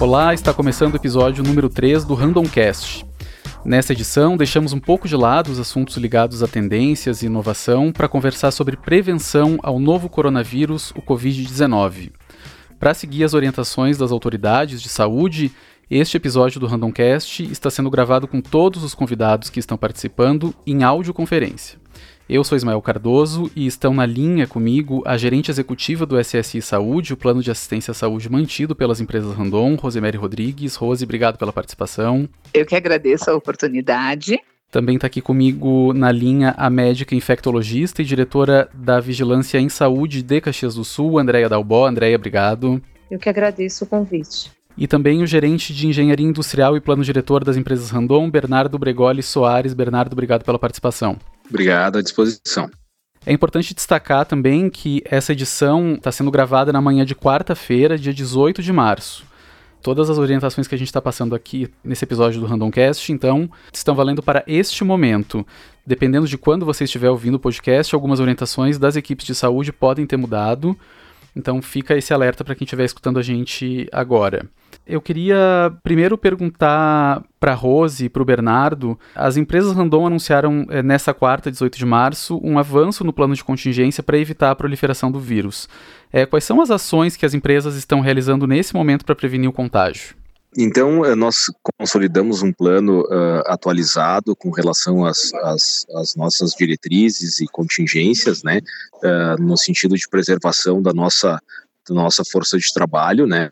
Olá, está começando o episódio número 3 do Randomcast. Nessa edição, deixamos um pouco de lado os assuntos ligados a tendências e inovação para conversar sobre prevenção ao novo coronavírus, o Covid-19. Para seguir as orientações das autoridades de saúde, este episódio do Randomcast está sendo gravado com todos os convidados que estão participando em audioconferência. Eu sou Ismael Cardoso e estão na linha comigo a gerente executiva do SSI Saúde, o plano de assistência à saúde mantido pelas empresas Randon, Rosemary Rodrigues. Rose, obrigado pela participação. Eu que agradeço a oportunidade. Também está aqui comigo na linha a médica infectologista e diretora da Vigilância em Saúde de Caxias do Sul, Andréia Dalbó. Andréia, obrigado. Eu que agradeço o convite. E também o gerente de Engenharia Industrial e Plano Diretor das empresas Randon, Bernardo Bregoli Soares. Bernardo, obrigado pela participação. Obrigado, à disposição. É importante destacar também que essa edição está sendo gravada na manhã de quarta-feira, dia 18 de março. Todas as orientações que a gente está passando aqui nesse episódio do Randomcast, então, estão valendo para este momento. Dependendo de quando você estiver ouvindo o podcast, algumas orientações das equipes de saúde podem ter mudado. Então fica esse alerta para quem estiver escutando a gente agora. Eu queria primeiro perguntar para Rose e para o Bernardo. As empresas Randon anunciaram é, nessa quarta, 18 de março, um avanço no plano de contingência para evitar a proliferação do vírus. É, quais são as ações que as empresas estão realizando nesse momento para prevenir o contágio? Então, eh, nós consolidamos um plano uh, atualizado com relação às, às, às, nossas diretrizes e contingências, né, uh, no sentido de preservação da nossa, da nossa força de trabalho, né.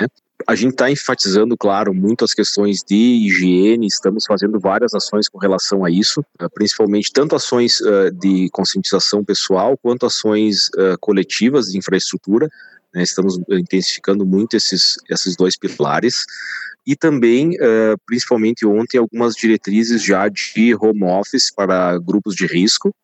A gente está enfatizando, claro, muito as questões de higiene, estamos fazendo várias ações com relação a isso, uh, principalmente tanto ações de conscientização pessoal quanto ações coletivas de infraestrutura, né, estamos intensificando muito esses, esses dois pilares. E também, uh, principalmente ontem, algumas diretrizes já de home office para grupos de risco,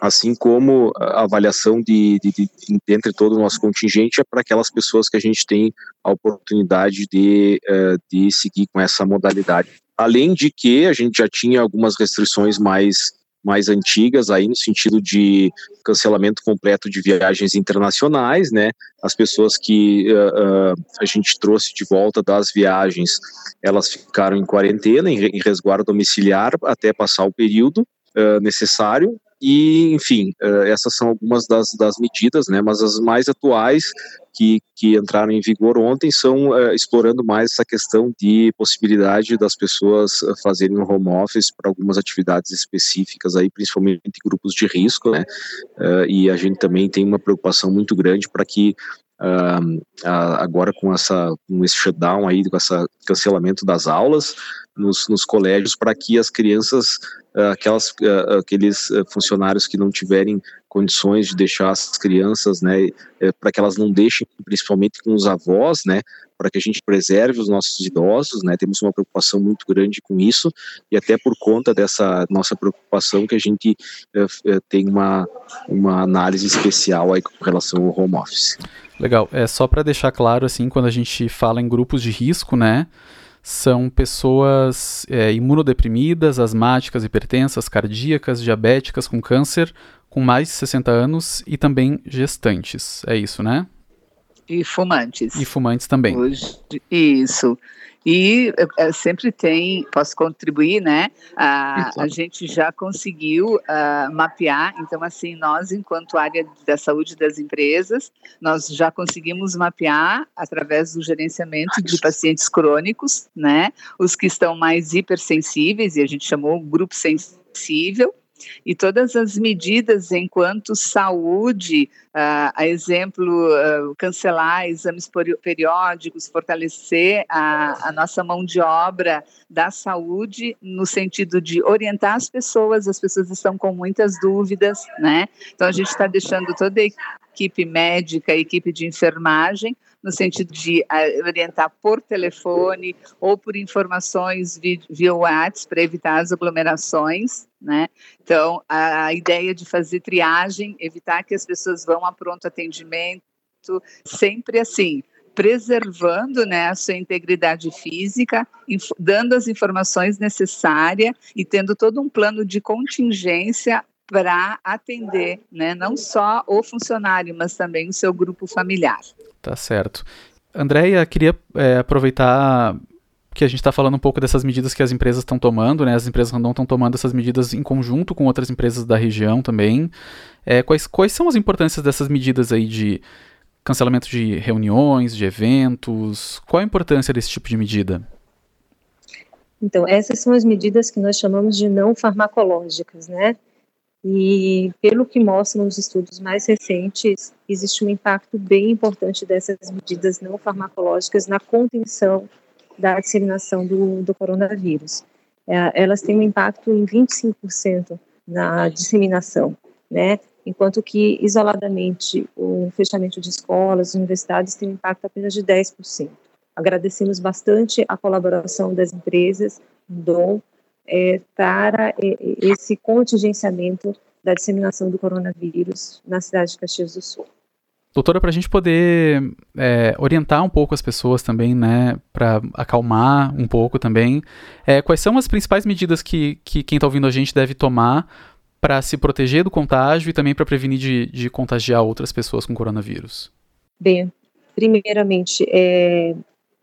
assim como a avaliação de, de, de, entre todo o nosso contingente é para aquelas pessoas que a gente tem a oportunidade de, uh, de seguir com essa modalidade. Além de que a gente já tinha algumas restrições mais mais antigas aí no sentido de cancelamento completo de viagens internacionais, né? As pessoas que uh, uh, a gente trouxe de volta das viagens, elas ficaram em quarentena, em resguardo domiciliar até passar o período uh, necessário e, enfim, essas são algumas das, das medidas, né? Mas as mais atuais que, que entraram em vigor ontem são uh, explorando mais essa questão de possibilidade das pessoas uh, fazerem um home office para algumas atividades específicas aí, principalmente grupos de risco, né? Uh, e a gente também tem uma preocupação muito grande para que Uh, agora com essa com esse shutdown aí com esse cancelamento das aulas nos, nos colégios para que as crianças aquelas uh, aqueles funcionários que não tiverem condições de deixar as crianças né eh, para que elas não deixem principalmente com os avós né para que a gente preserve os nossos idosos, né? Temos uma preocupação muito grande com isso e até por conta dessa nossa preocupação que a gente uh, tem uma, uma análise especial aí com relação ao home office. Legal. É só para deixar claro assim, quando a gente fala em grupos de risco, né? São pessoas é, imunodeprimidas, asmáticas, hipertensas, cardíacas, diabéticas com câncer, com mais de 60 anos e também gestantes. É isso, né? E fumantes. E fumantes também. Hoje, isso. E é, sempre tem, posso contribuir, né? A, a gente já conseguiu uh, mapear, então, assim, nós, enquanto área da saúde das empresas, nós já conseguimos mapear, através do gerenciamento de pacientes crônicos, né? Os que estão mais hipersensíveis, e a gente chamou grupo sensível, e todas as medidas enquanto saúde, uh, a exemplo, uh, cancelar exames periódicos, fortalecer a, a, nossa mão de obra da saúde no sentido de orientar as pessoas, as pessoas estão com muitas dúvidas, né? Então a gente está deixando toda a equipe médica, a equipe de enfermagem no sentido de uh, orientar por telefone ou por informações via WhatsApp para evitar as aglomerações, né? Então, a, ideia de fazer triagem, evitar que as pessoas vão a pronto atendimento, sempre assim, preservando né, a sua integridade física, dando as informações necessárias e tendo todo um plano de contingência para atender, né, não só o funcionário, mas também o seu grupo familiar. Tá certo. Andréia, queria é, aproveitar que a gente está falando um pouco dessas medidas que as empresas estão tomando, né? As empresas random estão tomando essas medidas em conjunto com outras empresas da região também. É, quais, quais são as importâncias dessas medidas aí de cancelamento de reuniões, de eventos? Qual a importância desse tipo de medida? Então, essas são as medidas que nós chamamos de não farmacológicas, né? E pelo que mostram os estudos mais recentes, existe um impacto bem importante dessas medidas não farmacológicas na contenção da disseminação do, do coronavírus. É, elas têm um impacto em 25% na disseminação, né? Enquanto que, isoladamente, o fechamento de escolas, universidades tem um impacto apenas de 10%. Agradecemos bastante a colaboração das empresas, DOM, é, para esse contingenciamento da disseminação do coronavírus na cidade de Caxias do Sul. Doutora, para a gente poder é, orientar um pouco as pessoas também, né, para acalmar um pouco também, é, quais são as principais medidas que, que quem está ouvindo a gente deve tomar para se proteger do contágio e também para prevenir de, de, contagiar outras pessoas com coronavírus? Bem, primeiramente, é,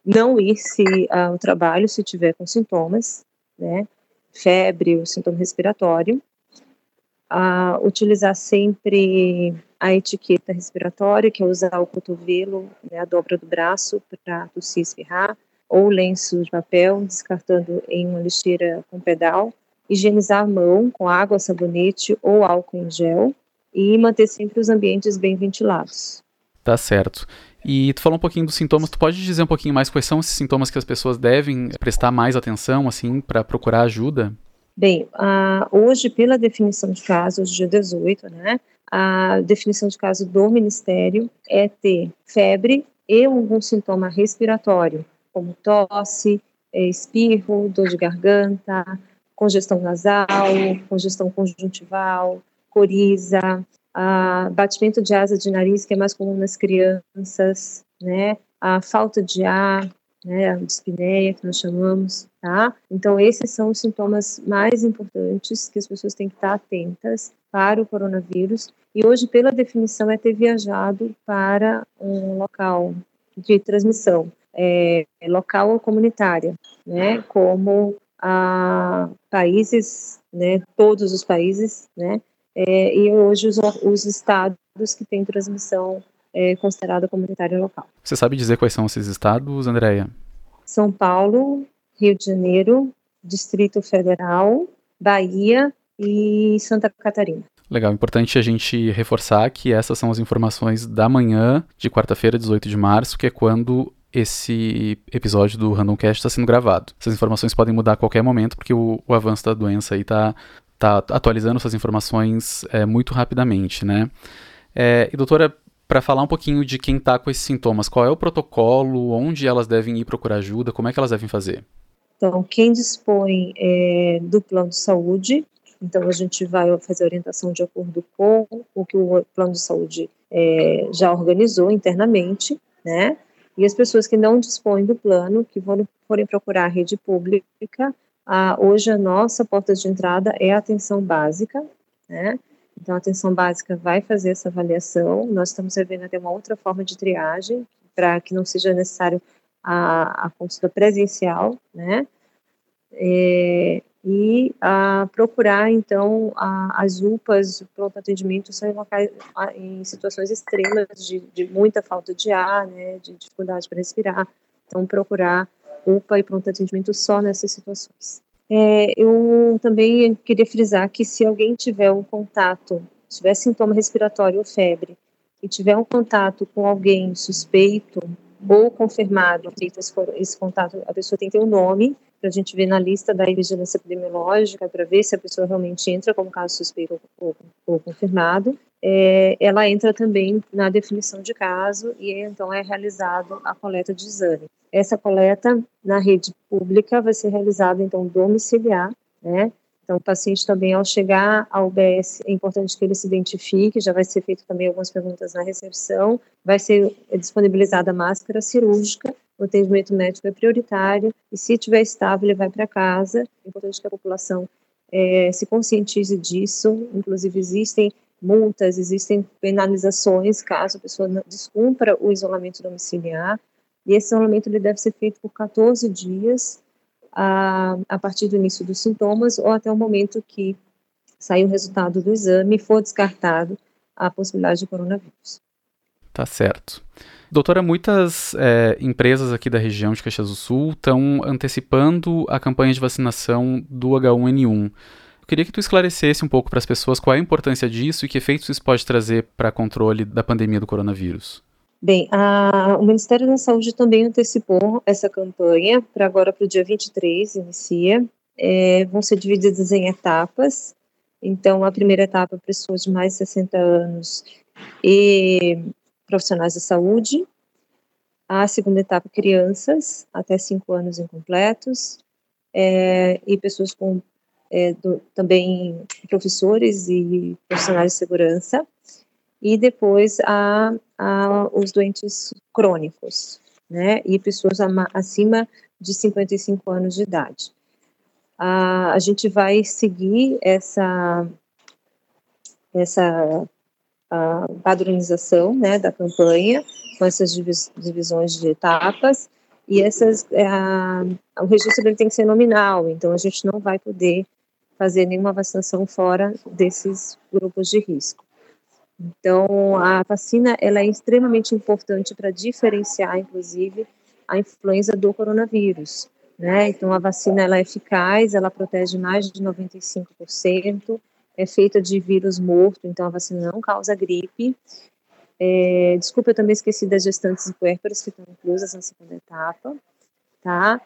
não ir se ao trabalho se tiver com sintomas, né, febre ou sintoma respiratório, a utilizar sempre a etiqueta respiratória, que é usar o cotovelo, né, a dobra do braço para tossir e espirrar, ou lenço de papel, descartando em uma lixeira com pedal, higienizar a mão com água, sabonete ou álcool em gel e manter sempre os ambientes bem ventilados. Tá certo. E tu falou um pouquinho dos sintomas, tu pode dizer um pouquinho mais quais são esses sintomas que as pessoas devem prestar mais atenção, assim, para procurar ajuda? Bem, uh, hoje, pela definição de caso, hoje dia 18, né, a definição de caso do Ministério é ter febre e algum sintoma respiratório, como tosse, é, espirro, dor de garganta, congestão nasal, congestão conjuntival, coriza, batimento de asa de nariz, que é mais comum nas crianças, né, a falta de ar, né, a dispneia, que nós chamamos, tá? Então, esses são os sintomas mais importantes que as pessoas têm que estar atentas para o coronavírus. E hoje, pela definição, é ter viajado para um local de transmissão, é, local ou comunitária, né, como a países, né, todos os países, né, é, e hoje os, os estados que têm transmissão é considerada comunitária local. Você sabe dizer quais são esses estados, Andréia? São Paulo, Rio de Janeiro, Distrito Federal, Bahia e Santa Catarina. Legal, importante a gente reforçar que essas são as informações da manhã de quarta-feira, 18 de março, que é quando esse episódio do Randomcast está sendo gravado. Essas informações podem mudar a qualquer momento, porque o, o avanço da doença aí está tá atualizando essas informações é, muito rapidamente, né? É, e doutora, para falar um pouquinho de quem está com esses sintomas. Qual é o protocolo? Onde elas devem ir procurar ajuda? Como é que elas devem fazer? Então, quem dispõe é, do plano de saúde, então a gente vai fazer orientação de acordo com o que o plano de saúde é, já organizou internamente, né? E as pessoas que não dispõem do plano, que forem, forem procurar a rede pública, a, hoje a nossa porta de entrada é a atenção básica, né? Então, a atenção básica vai fazer essa avaliação. Nós estamos vendo até uma outra forma de triagem, para que não seja necessário a, a consulta presencial, né? É, e a procurar, então, a, as UPAs, o pronto atendimento, são em, locais, em situações extremas de, de muita falta de ar, né, de dificuldade para respirar. Então, procurar UPA e pronto atendimento só nessas situações. É, eu também queria frisar que se alguém tiver um contato, tiver sintoma respiratório ou febre, e tiver um contato com alguém suspeito ou confirmado, feito esse, contato, a pessoa tem que ter um nome, para a gente ver na lista da vigilância epidemiológica, para ver se a pessoa realmente entra como caso suspeito ou, ou confirmado. É, ela entra também na definição de caso e então é realizado a coleta de exame. Essa coleta na rede pública vai ser realizada, então, domiciliar, né? Então, o paciente também, ao chegar ao UBS, é importante que ele se identifique, já vai ser feito também algumas perguntas na recepção, vai ser disponibilizada máscara cirúrgica, o atendimento médico é prioritário, e se estiver estável, ele vai para casa. É importante que a população é, se conscientize disso, inclusive existem multas, existem penalizações caso a pessoa descumpra o isolamento domiciliar, e esse isolamento ele deve ser feito por 14 dias a, a partir do início dos sintomas ou até o momento que sair o resultado do exame e for descartado a possibilidade de coronavírus. Tá certo. Doutora, muitas é, empresas aqui da região de Caxias do Sul estão antecipando a campanha de vacinação do H1N1. Eu queria que tu esclarecesse um pouco para as pessoas qual é a importância disso e que efeitos isso pode trazer para controle da pandemia do coronavírus. Bem, a, o Ministério da Saúde também antecipou essa campanha para agora para o dia 23, inicia. É, vão ser divididas em etapas. Então, a primeira etapa, pessoas de mais de 60 anos e profissionais da saúde. A segunda etapa, crianças até 5 anos incompletos. É, e pessoas com é, do, também professores e profissionais de segurança e depois a, a os doentes crônicos, né, e pessoas acima de 55 anos de idade. A, a gente vai seguir essa essa padronização, né, da campanha com essas divisões de etapas e essas é, o registro ele tem que ser nominal, então a gente não vai poder fazer nenhuma vacinação fora desses grupos de risco. Então, a vacina ela é extremamente importante para diferenciar, inclusive, a influenza do coronavírus. Né? Então, a vacina ela é eficaz, ela protege mais de 95%, é feita de vírus morto, então a vacina não causa gripe. É, desculpa, eu também esqueci das gestantes e puérperas que estão inclusas na segunda etapa, tá?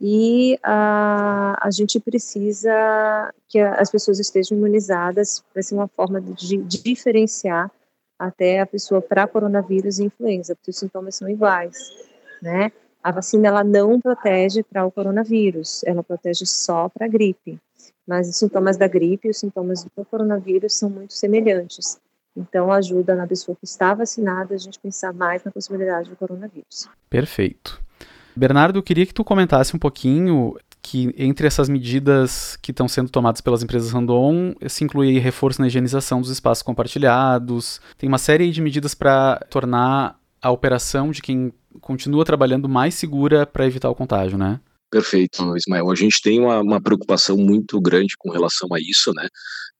E a, a gente precisa que as pessoas estejam imunizadas, para ser uma forma de, de diferenciar até a pessoa para coronavírus e influenza, porque os sintomas são iguais, né? A vacina ela não protege para o coronavírus, ela protege só para a gripe. Mas os sintomas da gripe e os sintomas do coronavírus são muito semelhantes. Então ajuda na pessoa que está vacinada a gente pensar mais na possibilidade do coronavírus. Perfeito. Bernardo, eu queria que tu comentasse um pouquinho que entre essas medidas que estão sendo tomadas pelas empresas Randon, se inclui reforço na higienização dos espaços compartilhados, tem uma série de medidas para tornar a operação de quem continua trabalhando mais segura para evitar o contágio, né? Perfeito, Ismael. A gente tem uma, uma preocupação muito grande com relação a isso, né?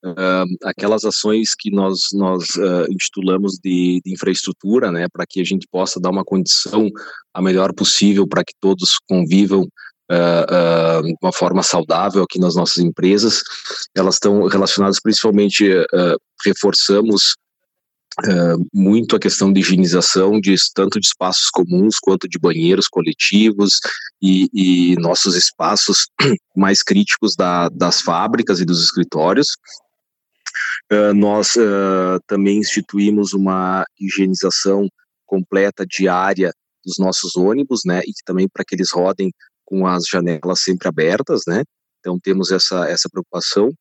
Uh, aquelas ações que nós, nós uh, intitulamos de, de, infraestrutura, né, para que a gente possa dar uma condição a melhor possível para que todos convivam uh, de uma forma saudável aqui nas nossas empresas, elas estão relacionadas principalmente, reforçamos Uh, muito a questão de higienização de tanto de espaços comuns quanto de banheiros coletivos e, e nossos espaços mais críticos da, das fábricas e dos escritórios. Uh, nós uh, também instituímos uma higienização completa diária dos nossos ônibus, né, e também para que eles rodem com as janelas sempre abertas, né. Então temos essa essa preocupação.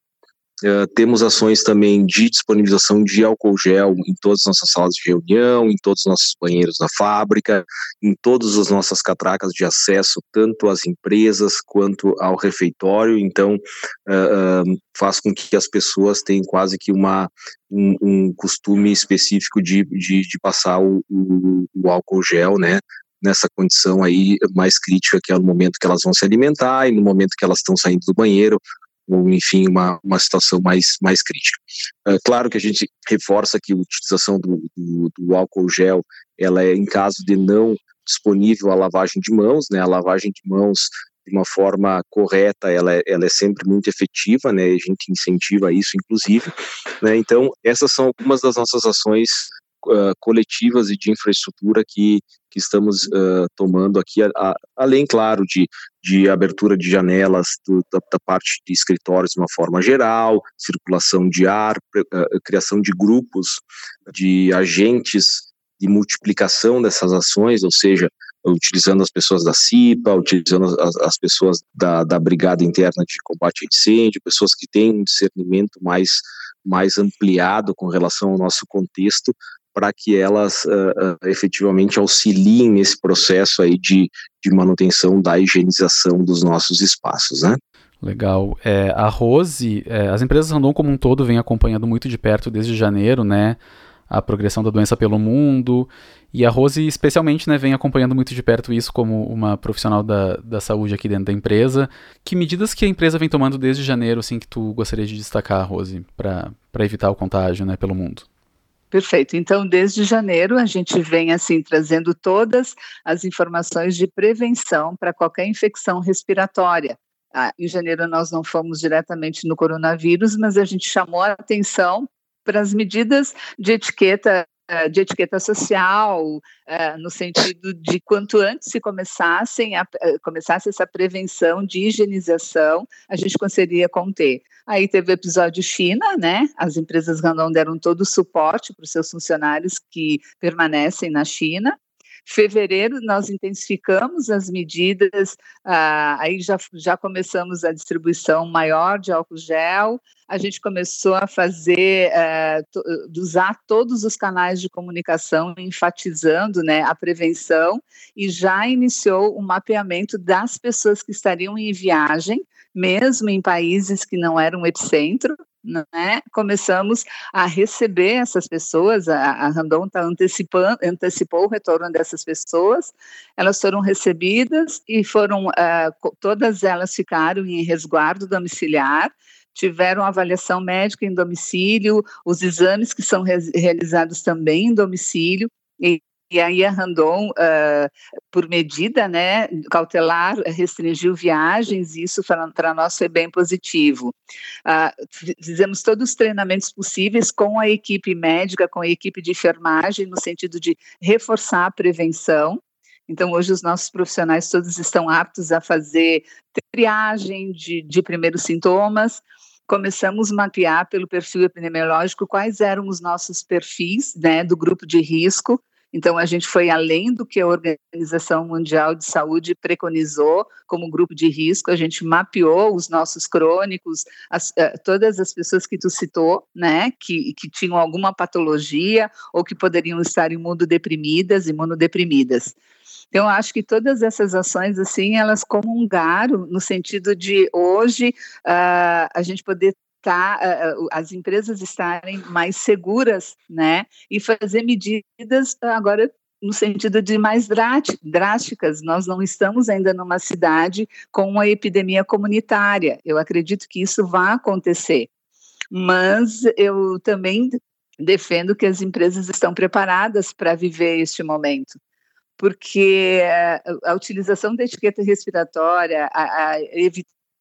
Uh, temos ações também de disponibilização de álcool gel em todas as nossas salas de reunião, em todos os nossos banheiros da fábrica, em todas as nossas catracas de acesso, tanto às empresas quanto ao refeitório. Então, uh, uh, faz com que as pessoas tenham quase que uma, um, um costume específico de, de, de passar o, o, o álcool gel, né? nessa condição aí mais crítica que é no momento que elas vão se alimentar e no momento que elas estão saindo do banheiro ou enfim uma, uma situação mais, mais crítica. É claro que a gente reforça que a utilização do, do, do, álcool gel ela é em caso de não disponível a lavagem de mãos, né, a lavagem de mãos de uma forma correta, ela é, ela é sempre muito efetiva, né, a gente incentiva isso, inclusive, né, então essas são algumas das nossas ações uh, coletivas e de infraestrutura que, que estamos uh, tomando aqui, a, a, além, claro, de, de abertura de janelas do, da, da, parte de escritórios de uma forma geral, circulação de ar, uh, criação de grupos de agentes de multiplicação dessas ações, ou seja, utilizando as pessoas da CIPA, utilizando as, as pessoas da, da Brigada Interna de Combate a Incêndio, pessoas que têm um discernimento mais, mais ampliado com relação ao nosso contexto, para que elas uh, uh, efetivamente auxiliem nesse processo aí de, de manutenção da higienização dos nossos espaços, né? Legal. É, a Rose, é, as empresas Randon como um todo vem acompanhando muito de perto desde janeiro, né? A progressão da doença pelo mundo. E a Rose, especialmente, né, vem acompanhando muito de perto isso como uma profissional da, da saúde aqui dentro da empresa. Que medidas que a empresa vem tomando desde janeiro, assim, que tu gostaria de destacar, Rose, para evitar o contágio, né, pelo mundo? Perfeito. Então, desde janeiro, a gente vem assim trazendo todas as informações de prevenção para qualquer infecção respiratória. Ah, em janeiro nós não fomos diretamente no coronavírus, mas a gente chamou a atenção para as medidas de etiqueta eh, de etiqueta social, eh, no sentido de quanto antes se começassem a, eh, começasse essa prevenção de higienização, a gente conseguiria conter. Aí teve o episódio China, né? As empresas Randon deram todo o suporte para os seus funcionários que permanecem na China. Fevereiro, nós intensificamos as medidas, ah, aí já, já começamos a distribuição maior de álcool gel, a gente começou a fazer, to, usar todos os canais de comunicação, enfatizando né, a prevenção, e já iniciou o mapeamento das pessoas que estariam em viagem, mesmo em países que não eram epicentro, né, começamos a receber essas pessoas, a, a Randon tá antecipando, antecipou o retorno dessas pessoas, elas foram recebidas e foram, uh, todas elas ficaram em resguardo domiciliar, tiveram avaliação médica em domicílio, os exames que são re realizados também em domicílio, e, e aí a Randon, uh, por medida né, cautelar, restringiu viagens, e isso para nós foi bem positivo. Uh, fizemos todos os treinamentos possíveis com a equipe médica, com a equipe de enfermagem, no sentido de reforçar a prevenção, então, hoje, os nossos profissionais todos estão aptos a fazer triagem de, de primeiros sintomas, começamos a mapear pelo perfil epidemiológico quais eram os nossos perfis né, do grupo de risco. Então, a gente foi além do que a Organização Mundial de Saúde preconizou como grupo de risco, a gente mapeou os nossos crônicos, as, uh, todas as pessoas que tu citou, né, que, que tinham alguma patologia ou que poderiam estar imunodeprimidas, imunodeprimidas. Então, acho que todas essas ações, assim, elas comungaram no sentido de hoje uh, a gente poder Tá, as empresas estarem mais seguras, né, e fazer medidas agora no sentido de mais drásticas. Nós não estamos ainda numa cidade com uma epidemia comunitária. Eu acredito que isso vai acontecer, mas eu também defendo que as empresas estão preparadas para viver este momento porque a, utilização da etiqueta respiratória, a, a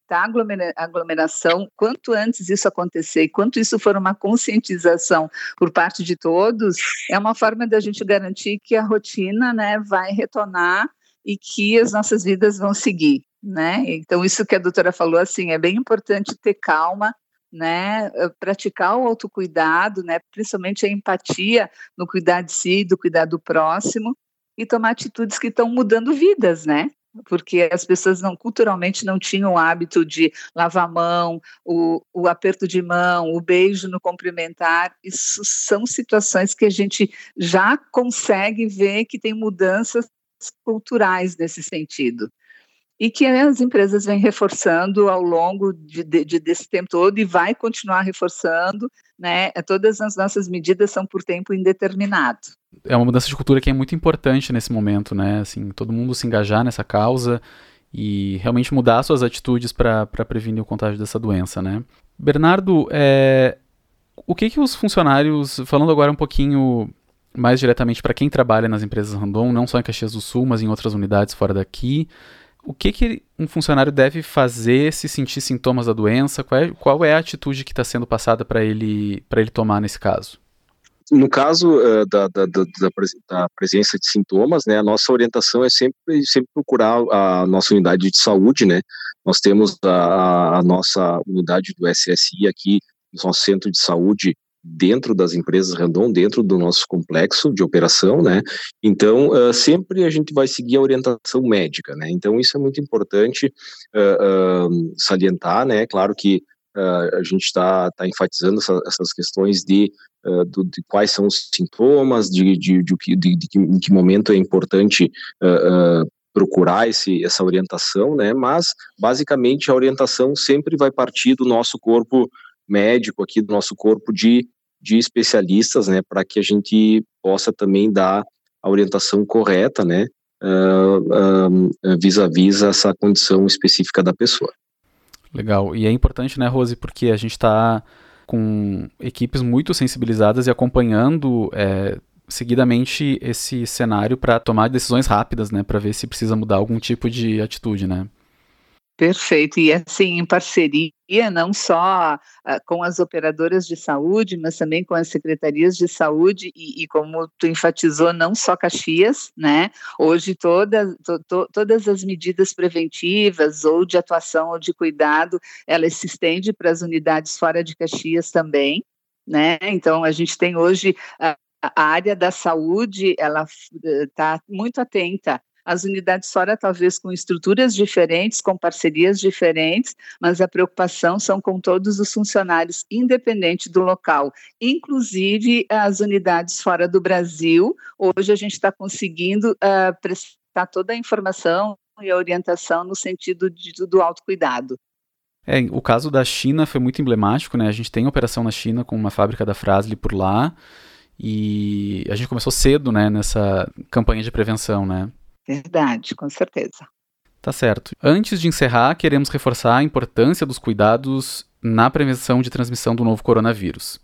evitar aglomeração, quanto antes isso acontecer e quanto isso for uma conscientização por parte de todos, é uma forma da gente garantir que a rotina né, vai retornar e que as nossas vidas vão seguir. Né? Então, isso que a doutora falou, assim, é bem importante ter calma, né, praticar o autocuidado, né, principalmente a empatia no cuidar de si, do cuidar do próximo, e tomar atitudes que estão mudando vidas, né? Porque as pessoas não culturalmente não tinham o hábito de lavar a mão, o, o aperto de mão, o beijo no cumprimentar. Isso são situações que a gente já consegue ver que tem mudanças culturais nesse sentido e que as empresas vêm reforçando ao longo de, de, desse tempo todo e vai continuar reforçando, né? Todas as nossas medidas são por tempo indeterminado. É uma mudança de cultura que é muito importante nesse momento, né? Assim, todo mundo se engajar nessa causa e realmente mudar suas atitudes para prevenir o contágio dessa doença, né? Bernardo, é, o que que os funcionários, falando agora um pouquinho mais diretamente para quem trabalha nas empresas Randon, não só em Caxias do Sul, mas em outras unidades fora daqui, o que, que um funcionário deve fazer se sentir sintomas da doença? Qual é, qual é a atitude que está sendo passada para ele, ele tomar nesse caso? No caso uh, da, da, da, da, presença de sintomas, né, a nossa orientação é sempre, sempre procurar a nossa unidade de saúde, né? Nós temos a, a nossa unidade do SSI aqui, nosso centro de saúde dentro das empresas Randon, dentro do nosso complexo de operação, né? Então, uh, sempre a gente vai seguir a orientação médica, né? Então, isso é muito importante uh, salientar, né? Claro que a gente está tá enfatizando essa, essas questões de, do, de, quais são os sintomas, de, de, de, de, de que, em que momento é importante procurar esse, essa orientação, né? Mas, basicamente, a orientação sempre vai partir do nosso corpo médico aqui, do nosso corpo de de especialistas, né, para que a gente possa também dar a orientação correta, né, uh, uh, vis-a-vis essa condição específica da pessoa. Legal. E é importante, né, Rose, porque a gente está com equipes muito sensibilizadas e acompanhando é, seguidamente esse cenário para tomar decisões rápidas, né, para ver se precisa mudar algum tipo de atitude, né? Perfeito, e assim, em parceria não só uh, com as operadoras de saúde, mas também com as secretarias de saúde, e, e como tu enfatizou, não só Caxias, né? Hoje toda, to, to, todas as medidas preventivas ou de atuação ou de cuidado, elas se estendem para as unidades fora de Caxias também, né? Então a gente tem hoje a, a área da saúde, ela está muito atenta as unidades fora talvez com estruturas diferentes, com parcerias diferentes, mas a preocupação são com todos os funcionários, independente do local, inclusive as unidades fora do Brasil. Hoje a gente está conseguindo uh, prestar toda a informação e a orientação no sentido de, do autocuidado. É, o caso da China foi muito emblemático, né? A gente tem operação na China com uma fábrica da Frasle por lá e a gente começou cedo, né, nessa campanha de prevenção, né? Verdade, com certeza. Tá certo. Antes de encerrar, queremos reforçar a importância dos cuidados na prevenção de transmissão do novo coronavírus.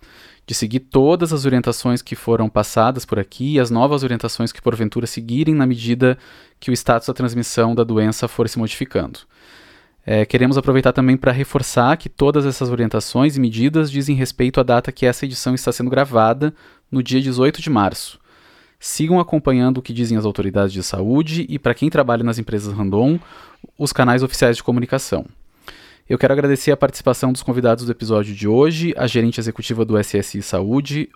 De seguir todas as orientações que foram passadas por aqui e as novas orientações que porventura seguirem na medida que o status da transmissão da doença for se modificando. É, queremos aproveitar também para reforçar que todas essas orientações e medidas dizem respeito à data que essa edição está sendo gravada, no dia 18 de março. Sigam acompanhando o que dizem as autoridades de saúde e, para quem trabalha nas empresas Randon, os canais oficiais de comunicação. Eu quero agradecer a participação dos convidados do episódio de hoje, a gerente executiva do SSI Saúde,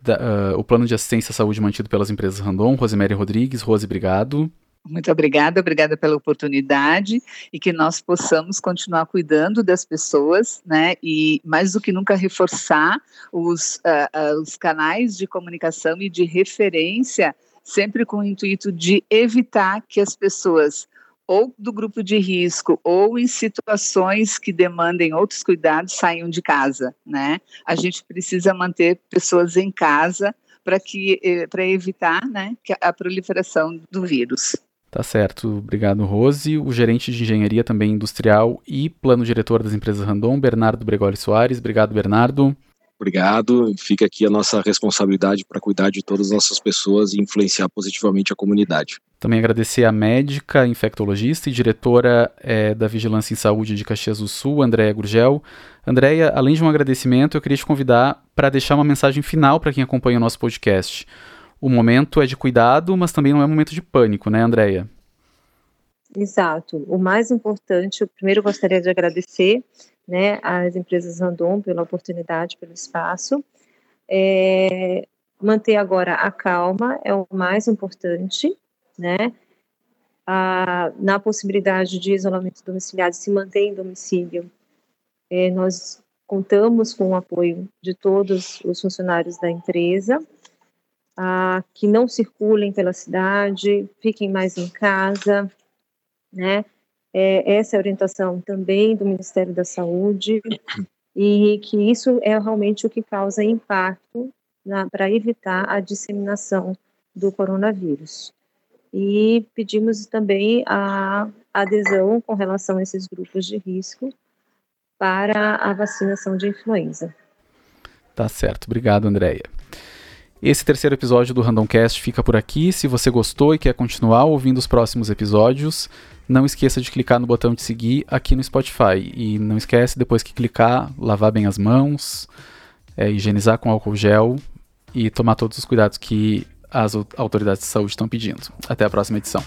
da, uh, o plano de assistência à saúde mantido pelas empresas Randon, Rosemary Rodrigues. Rose, obrigado. Muito obrigada, obrigada pela oportunidade e que nós possamos continuar cuidando das pessoas, né? E mais do que nunca reforçar os, uh, uh, os canais de comunicação e de referência, sempre com o intuito de evitar que as pessoas ou do grupo de risco ou em situações que demandem outros cuidados saiam de casa, né? A gente precisa manter pessoas em casa para que eh, para evitar, né, a proliferação do vírus. Tá certo, obrigado Rose. O gerente de engenharia também industrial e plano diretor das empresas Randon, Bernardo Bregoli Soares. Obrigado, Bernardo. Obrigado. Fica aqui a nossa responsabilidade para cuidar de todas as nossas pessoas e influenciar positivamente a comunidade. Também agradecer a médica, infectologista e diretora é, da Vigilância em Saúde de Caxias do Sul, Andréia Gurgel. Andréia, além de um agradecimento, eu queria te convidar para deixar uma mensagem final para quem acompanha o nosso podcast o momento é de cuidado, mas também não é um momento de pânico, né, Andréia? Exato. O mais importante, eu primeiro gostaria de agradecer né, às empresas Randon pela oportunidade, pelo espaço. É, manter agora a calma é o mais importante, né? A, na possibilidade de isolamento domiciliar, se manter em domicílio, é, nós contamos com o apoio de todos os funcionários da empresa, ah, que não circulem pela cidade, fiquem mais em casa, né? É, essa é a orientação também do Ministério da Saúde e que isso é realmente o que causa impacto para evitar a disseminação do coronavírus. E pedimos também a adesão com relação a esses grupos de risco para a vacinação de influenza. Tá certo. Obrigado, Andréia. Esse terceiro episódio do Randomcast fica por aqui. Se você gostou e quer continuar ouvindo os próximos episódios, não esqueça de clicar no botão de seguir aqui no Spotify. E não esquece, depois que clicar, lavar bem as mãos, é, higienizar com álcool gel e tomar todos os cuidados que as autoridades de saúde estão pedindo. Até a próxima edição.